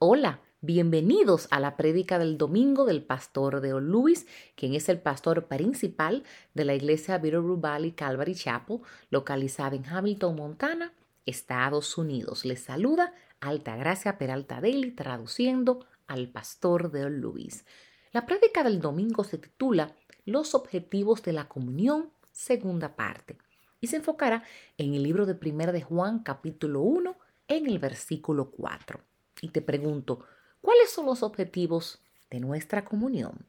Hola, bienvenidos a la prédica del domingo del pastor Deo Luis, quien es el pastor principal de la iglesia Bitterroot Valley Calvary Chapel, localizada en Hamilton, Montana, Estados Unidos. Les saluda Altagracia Peralta Daly, traduciendo al pastor Deo Luis. La prédica del domingo se titula Los objetivos de la comunión, segunda parte, y se enfocará en el libro de Primera de Juan, capítulo 1, en el versículo 4 y te pregunto, ¿cuáles son los objetivos de nuestra comunión?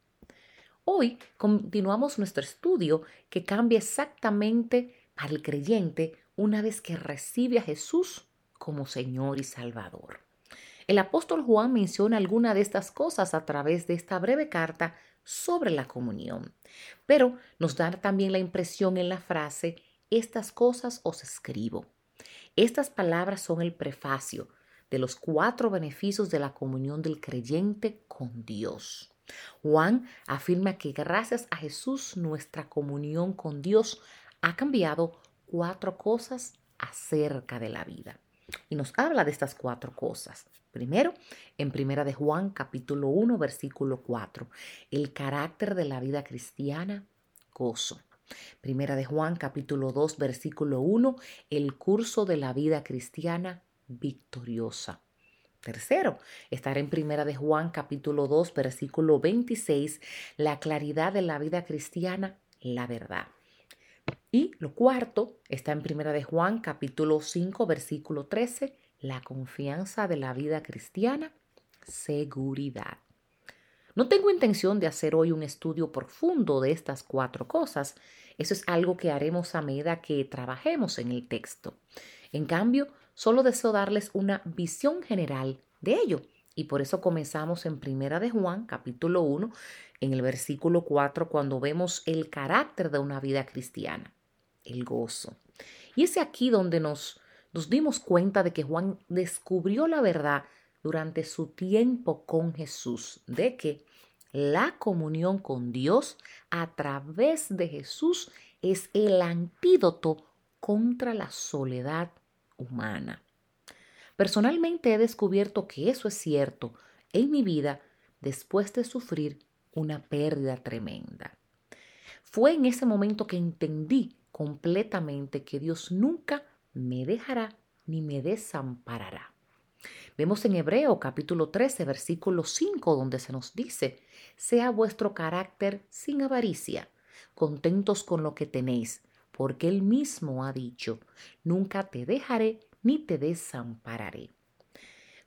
Hoy continuamos nuestro estudio que cambia exactamente al creyente una vez que recibe a Jesús como Señor y Salvador. El apóstol Juan menciona alguna de estas cosas a través de esta breve carta sobre la comunión, pero nos da también la impresión en la frase, estas cosas os escribo. Estas palabras son el prefacio, de los cuatro beneficios de la comunión del creyente con Dios. Juan afirma que gracias a Jesús nuestra comunión con Dios ha cambiado cuatro cosas acerca de la vida. Y nos habla de estas cuatro cosas. Primero, en Primera de Juan, capítulo 1, versículo 4, el carácter de la vida cristiana, gozo. Primera de Juan, capítulo 2, versículo 1, el curso de la vida cristiana, victoriosa. Tercero, estar en Primera de Juan capítulo 2 versículo 26, la claridad de la vida cristiana, la verdad. Y lo cuarto está en Primera de Juan capítulo 5 versículo 13, la confianza de la vida cristiana, seguridad. No tengo intención de hacer hoy un estudio profundo de estas cuatro cosas. Eso es algo que haremos a medida que trabajemos en el texto. En cambio, solo deseo darles una visión general de ello. Y por eso comenzamos en Primera de Juan, capítulo 1, en el versículo 4, cuando vemos el carácter de una vida cristiana, el gozo. Y es aquí donde nos, nos dimos cuenta de que Juan descubrió la verdad durante su tiempo con Jesús, de que la comunión con Dios a través de Jesús es el antídoto contra la soledad humana. Personalmente he descubierto que eso es cierto en mi vida después de sufrir una pérdida tremenda. Fue en ese momento que entendí completamente que Dios nunca me dejará ni me desamparará. Vemos en Hebreo capítulo 13, versículo 5, donde se nos dice, sea vuestro carácter sin avaricia, contentos con lo que tenéis, porque él mismo ha dicho, nunca te dejaré ni te desampararé.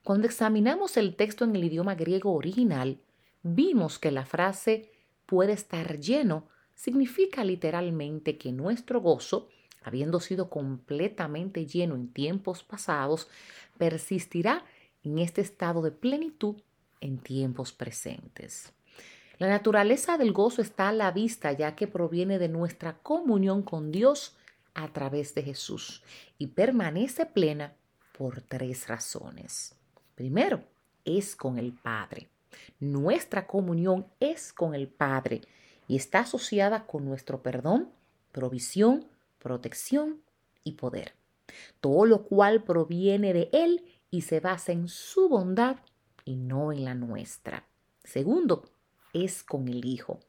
Cuando examinamos el texto en el idioma griego original, vimos que la frase puede estar lleno significa literalmente que nuestro gozo, habiendo sido completamente lleno en tiempos pasados, persistirá en este estado de plenitud en tiempos presentes. La naturaleza del gozo está a la vista ya que proviene de nuestra comunión con Dios a través de Jesús y permanece plena por tres razones. Primero, es con el Padre. Nuestra comunión es con el Padre y está asociada con nuestro perdón, provisión, protección y poder. Todo lo cual proviene de Él y se basa en su bondad y no en la nuestra. Segundo, es con el Hijo.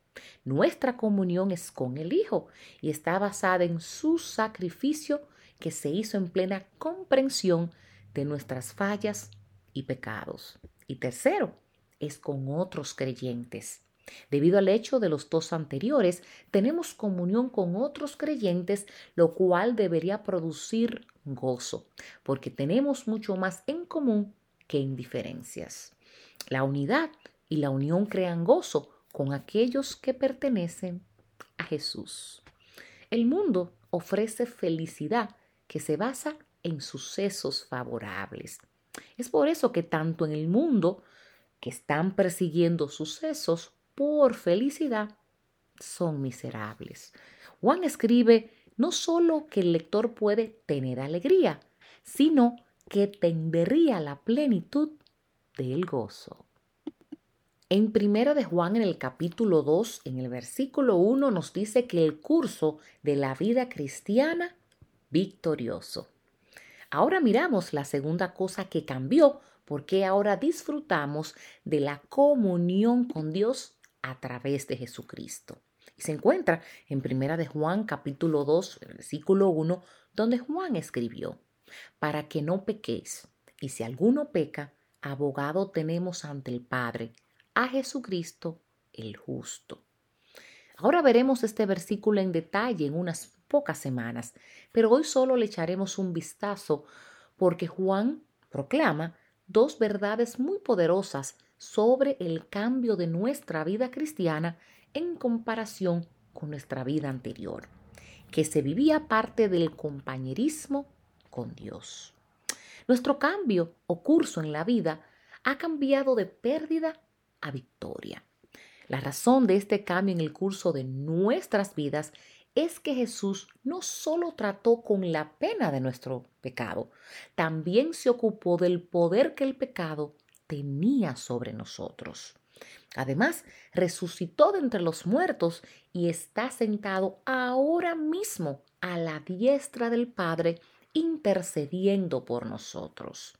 Nuestra comunión es con el Hijo y está basada en su sacrificio que se hizo en plena comprensión de nuestras fallas y pecados. Y tercero, es con otros creyentes. Debido al hecho de los dos anteriores, tenemos comunión con otros creyentes, lo cual debería producir gozo, porque tenemos mucho más en común que en diferencias. La unidad y la unión crean gozo con aquellos que pertenecen a Jesús. El mundo ofrece felicidad que se basa en sucesos favorables. Es por eso que tanto en el mundo que están persiguiendo sucesos por felicidad son miserables. Juan escribe no solo que el lector puede tener alegría, sino que tendría la plenitud del gozo. En Primera de Juan, en el capítulo 2, en el versículo 1, nos dice que el curso de la vida cristiana victorioso. Ahora miramos la segunda cosa que cambió porque ahora disfrutamos de la comunión con Dios a través de Jesucristo. Y se encuentra en Primera de Juan capítulo 2, versículo 1, donde Juan escribió, para que no pequéis, y si alguno peca, abogado tenemos ante el Padre, a Jesucristo el justo. Ahora veremos este versículo en detalle en unas pocas semanas, pero hoy solo le echaremos un vistazo porque Juan proclama dos verdades muy poderosas sobre el cambio de nuestra vida cristiana en comparación con nuestra vida anterior, que se vivía parte del compañerismo con Dios. Nuestro cambio o curso en la vida ha cambiado de pérdida victoria. La razón de este cambio en el curso de nuestras vidas es que Jesús no solo trató con la pena de nuestro pecado, también se ocupó del poder que el pecado tenía sobre nosotros. Además, resucitó de entre los muertos y está sentado ahora mismo a la diestra del Padre, intercediendo por nosotros.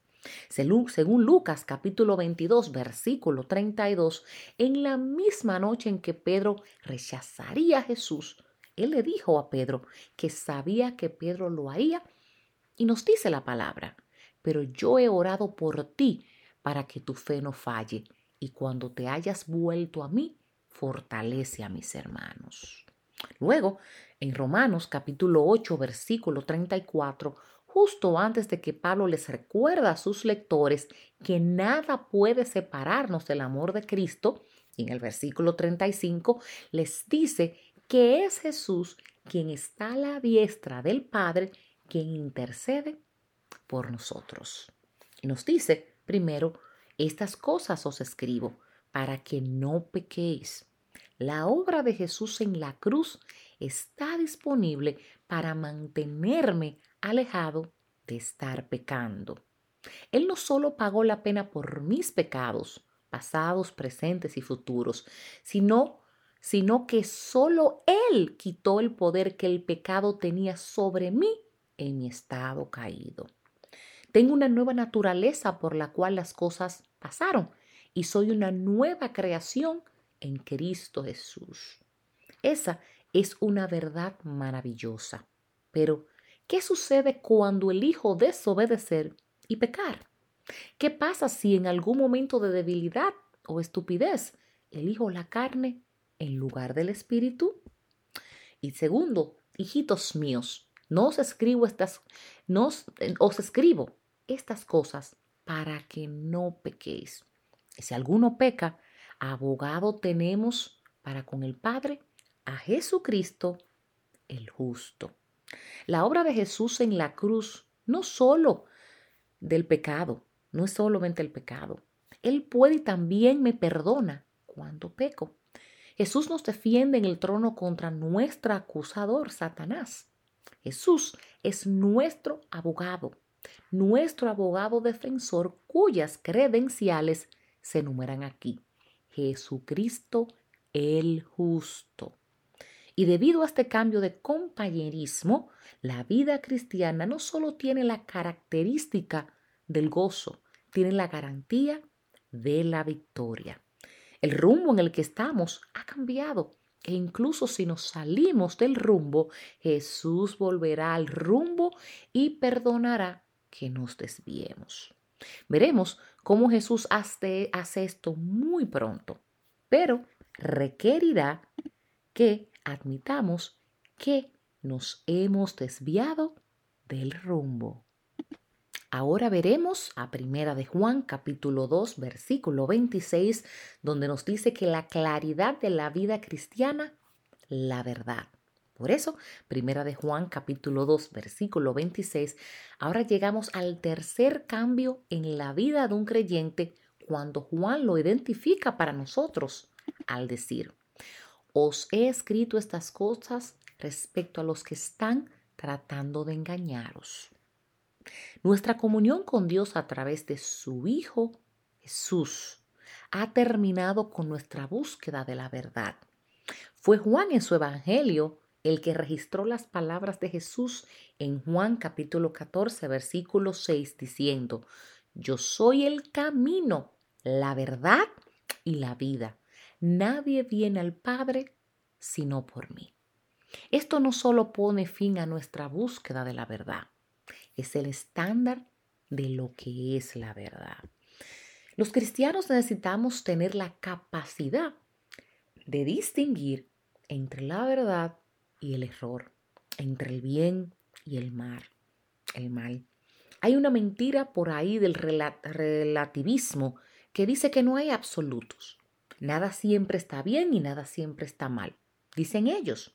Según Lucas capítulo 22 versículo 32, en la misma noche en que Pedro rechazaría a Jesús, él le dijo a Pedro que sabía que Pedro lo haría y nos dice la palabra, pero yo he orado por ti para que tu fe no falle y cuando te hayas vuelto a mí, fortalece a mis hermanos. Luego, en Romanos capítulo 8 versículo 34, justo antes de que Pablo les recuerda a sus lectores que nada puede separarnos del amor de Cristo, en el versículo 35 les dice que es Jesús quien está a la diestra del Padre, quien intercede por nosotros. Nos dice, primero, estas cosas os escribo para que no pequéis. La obra de Jesús en la cruz está disponible para mantenerme alejado de estar pecando. Él no solo pagó la pena por mis pecados, pasados, presentes y futuros, sino sino que solo Él quitó el poder que el pecado tenía sobre mí en mi estado caído. Tengo una nueva naturaleza por la cual las cosas pasaron y soy una nueva creación en Cristo Jesús. Esa es una verdad maravillosa. Pero, ¿qué sucede cuando elijo desobedecer y pecar? ¿Qué pasa si en algún momento de debilidad o estupidez elijo la carne en lugar del espíritu? Y segundo, hijitos míos, no os escribo estas, no os, os escribo estas cosas para que no pequéis. Si alguno peca, abogado tenemos para con el Padre a Jesucristo el justo. La obra de Jesús en la cruz no solo del pecado, no es solamente el pecado. Él puede y también me perdona cuando peco. Jesús nos defiende en el trono contra nuestro acusador, Satanás. Jesús es nuestro abogado, nuestro abogado defensor cuyas credenciales se enumeran aquí. Jesucristo el justo. Y debido a este cambio de compañerismo, la vida cristiana no solo tiene la característica del gozo, tiene la garantía de la victoria. El rumbo en el que estamos ha cambiado e incluso si nos salimos del rumbo, Jesús volverá al rumbo y perdonará que nos desviemos. Veremos cómo Jesús hace, hace esto muy pronto, pero requerirá que admitamos que nos hemos desviado del rumbo. Ahora veremos a Primera de Juan capítulo 2 versículo 26 donde nos dice que la claridad de la vida cristiana, la verdad. Por eso, Primera de Juan capítulo 2 versículo 26, ahora llegamos al tercer cambio en la vida de un creyente cuando Juan lo identifica para nosotros al decir, os he escrito estas cosas respecto a los que están tratando de engañaros. Nuestra comunión con Dios a través de su Hijo Jesús ha terminado con nuestra búsqueda de la verdad. Fue Juan en su Evangelio el que registró las palabras de Jesús en Juan capítulo 14, versículo 6, diciendo, yo soy el camino, la verdad y la vida. Nadie viene al Padre sino por mí. Esto no solo pone fin a nuestra búsqueda de la verdad, es el estándar de lo que es la verdad. Los cristianos necesitamos tener la capacidad de distinguir entre la verdad y el error, entre el bien y el mal. El mal. Hay una mentira por ahí del relativismo que dice que no hay absolutos. Nada siempre está bien y nada siempre está mal. Dicen ellos.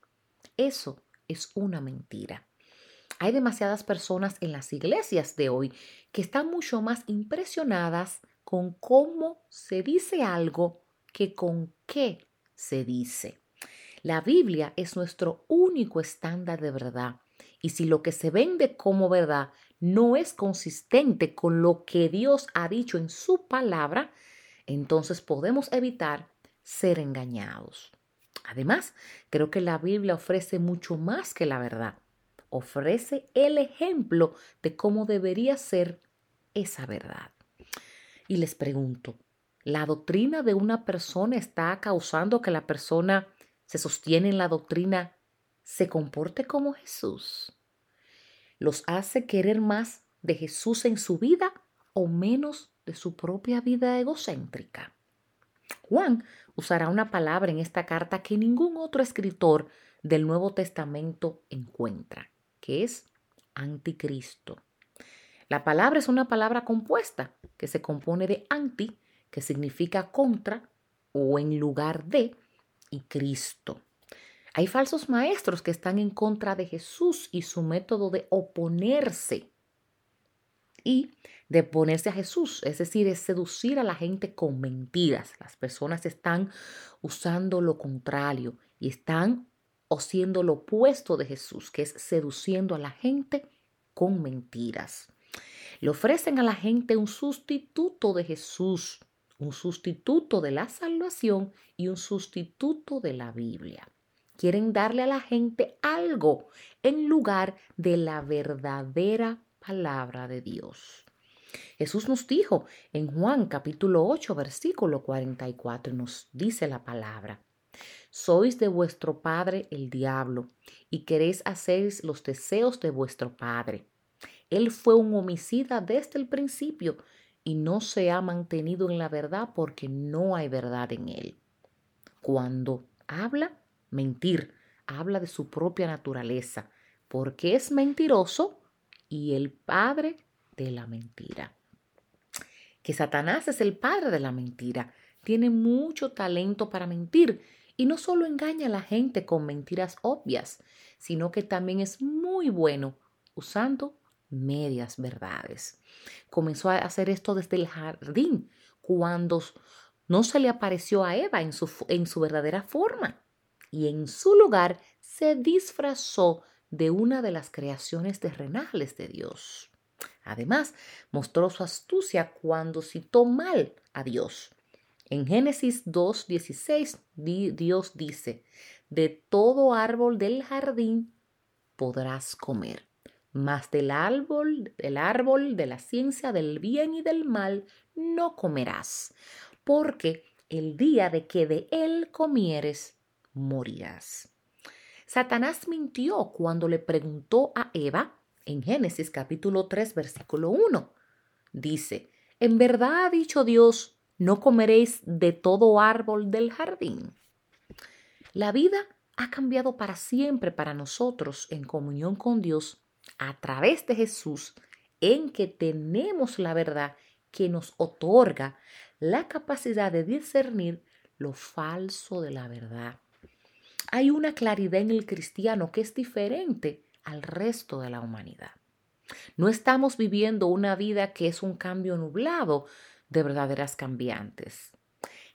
Eso es una mentira. Hay demasiadas personas en las iglesias de hoy que están mucho más impresionadas con cómo se dice algo que con qué se dice. La Biblia es nuestro único estándar de verdad. Y si lo que se vende como verdad no es consistente con lo que Dios ha dicho en su palabra, entonces podemos evitar ser engañados. Además, creo que la Biblia ofrece mucho más que la verdad. Ofrece el ejemplo de cómo debería ser esa verdad. Y les pregunto, ¿la doctrina de una persona está causando que la persona se sostiene en la doctrina se comporte como Jesús? ¿Los hace querer más de Jesús en su vida o menos de su propia vida egocéntrica? Juan usará una palabra en esta carta que ningún otro escritor del Nuevo Testamento encuentra, que es anticristo. La palabra es una palabra compuesta que se compone de anti, que significa contra o en lugar de, y Cristo. Hay falsos maestros que están en contra de Jesús y su método de oponerse y de ponerse a Jesús, es decir, es seducir a la gente con mentiras. Las personas están usando lo contrario y están haciendo lo opuesto de Jesús, que es seduciendo a la gente con mentiras. Le ofrecen a la gente un sustituto de Jesús, un sustituto de la salvación y un sustituto de la Biblia. Quieren darle a la gente algo en lugar de la verdadera palabra de Dios. Jesús nos dijo en Juan capítulo 8 versículo 44 nos dice la palabra. Sois de vuestro padre el diablo y queréis hacer los deseos de vuestro padre. Él fue un homicida desde el principio y no se ha mantenido en la verdad porque no hay verdad en él. Cuando habla, mentir, habla de su propia naturaleza, porque es mentiroso y el padre de la mentira. Que Satanás es el padre de la mentira, tiene mucho talento para mentir y no solo engaña a la gente con mentiras obvias, sino que también es muy bueno usando medias verdades. Comenzó a hacer esto desde el jardín, cuando no se le apareció a Eva en su, en su verdadera forma, y en su lugar se disfrazó de una de las creaciones terrenales de Dios. Además, mostró su astucia cuando citó mal a Dios. En Génesis 2.16 Dios dice, de todo árbol del jardín podrás comer, mas del árbol, del árbol de la ciencia del bien y del mal no comerás, porque el día de que de él comieres, morirás. Satanás mintió cuando le preguntó a Eva en Génesis capítulo 3 versículo 1. Dice, en verdad ha dicho Dios, no comeréis de todo árbol del jardín. La vida ha cambiado para siempre para nosotros en comunión con Dios a través de Jesús, en que tenemos la verdad que nos otorga la capacidad de discernir lo falso de la verdad hay una claridad en el cristiano que es diferente al resto de la humanidad. No estamos viviendo una vida que es un cambio nublado de verdaderas cambiantes.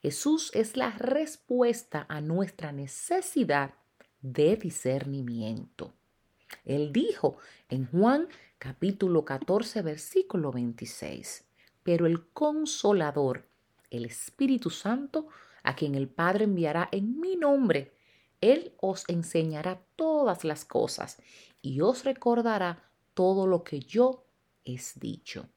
Jesús es la respuesta a nuestra necesidad de discernimiento. Él dijo en Juan capítulo 14 versículo 26, pero el consolador, el Espíritu Santo, a quien el Padre enviará en mi nombre, él os enseñará todas las cosas y os recordará todo lo que yo he dicho.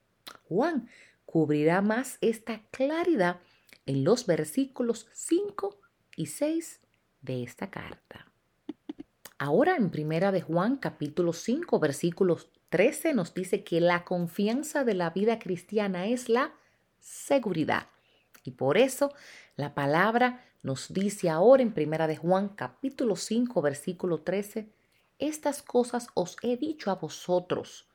Juan cubrirá más esta claridad en los versículos 5 y 6 de esta carta. Ahora en Primera de Juan capítulo 5 versículos 13 nos dice que la confianza de la vida cristiana es la seguridad. Y por eso la palabra nos dice ahora en Primera de Juan capítulo 5 versículo 13, estas cosas os he dicho a vosotros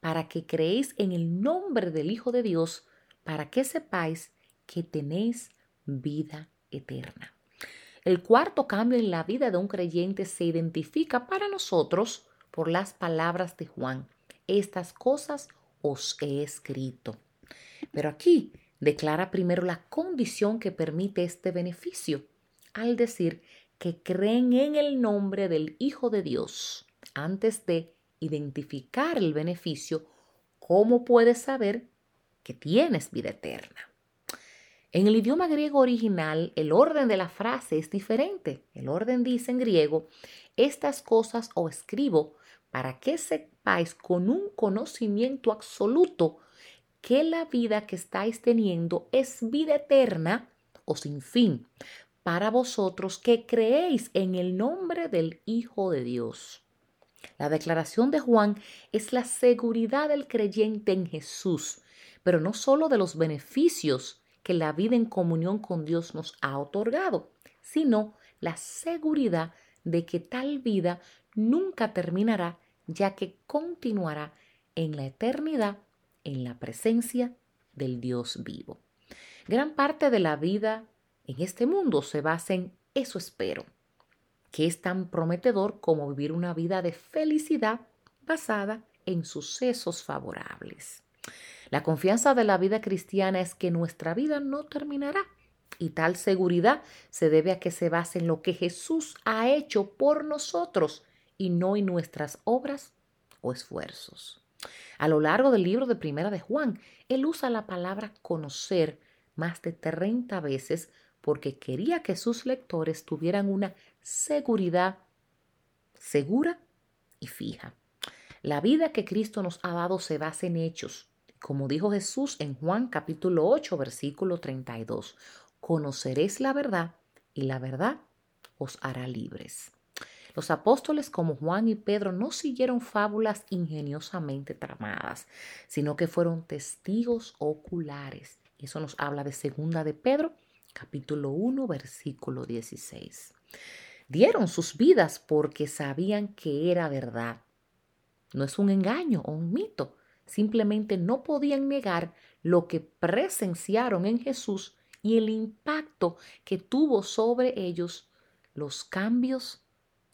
para que creéis en el nombre del Hijo de Dios, para que sepáis que tenéis vida eterna. El cuarto cambio en la vida de un creyente se identifica para nosotros por las palabras de Juan. Estas cosas os he escrito. Pero aquí declara primero la condición que permite este beneficio, al decir que creen en el nombre del Hijo de Dios. Antes de identificar el beneficio, ¿cómo puedes saber que tienes vida eterna? En el idioma griego original, el orden de la frase es diferente. El orden dice en griego, estas cosas os escribo para que sepáis con un conocimiento absoluto que la vida que estáis teniendo es vida eterna o sin fin para vosotros que creéis en el nombre del Hijo de Dios. La declaración de Juan es la seguridad del creyente en Jesús, pero no solo de los beneficios que la vida en comunión con Dios nos ha otorgado, sino la seguridad de que tal vida nunca terminará, ya que continuará en la eternidad en la presencia del Dios vivo. Gran parte de la vida en este mundo se basa en eso espero, que es tan prometedor como vivir una vida de felicidad basada en sucesos favorables. La confianza de la vida cristiana es que nuestra vida no terminará y tal seguridad se debe a que se base en lo que Jesús ha hecho por nosotros y no en nuestras obras o esfuerzos. A lo largo del libro de Primera de Juan, él usa la palabra conocer más de 30 veces porque quería que sus lectores tuvieran una seguridad segura y fija. La vida que Cristo nos ha dado se basa en hechos, como dijo Jesús en Juan capítulo 8, versículo 32, conoceréis la verdad y la verdad os hará libres. Los apóstoles como Juan y Pedro no siguieron fábulas ingeniosamente tramadas, sino que fueron testigos oculares. Eso nos habla de segunda de Pedro, capítulo 1, versículo 16. Dieron sus vidas porque sabían que era verdad. No es un engaño o un mito, simplemente no podían negar lo que presenciaron en Jesús y el impacto que tuvo sobre ellos, los cambios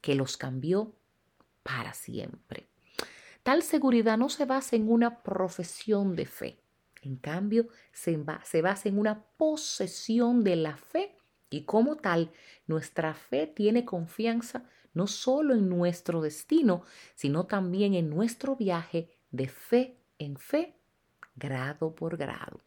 que los cambió para siempre. Tal seguridad no se basa en una profesión de fe, en cambio se, basa en una posesión de la fe y como tal nuestra fe tiene confianza no solo en nuestro destino, sino también en nuestro viaje de fe en fe, grado por grado.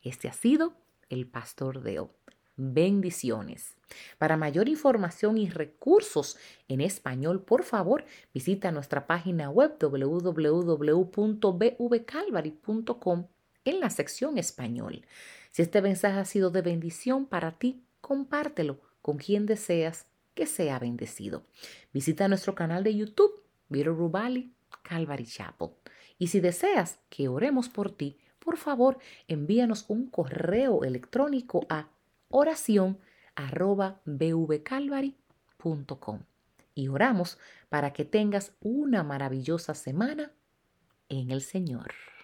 Este ha sido el Pastor Deo. Bendiciones. Para mayor información y recursos en español, por favor, visita nuestra página web www.bvcalvary.com en la sección español. Si este mensaje ha sido de bendición para ti, compártelo con quien deseas que sea bendecido. Visita nuestro canal de YouTube, Vero Rubali, Calvary Chapel. Y si deseas que oremos por ti, por favor envíanos un correo electrónico a oración y oramos para que tengas una maravillosa semana en el Señor.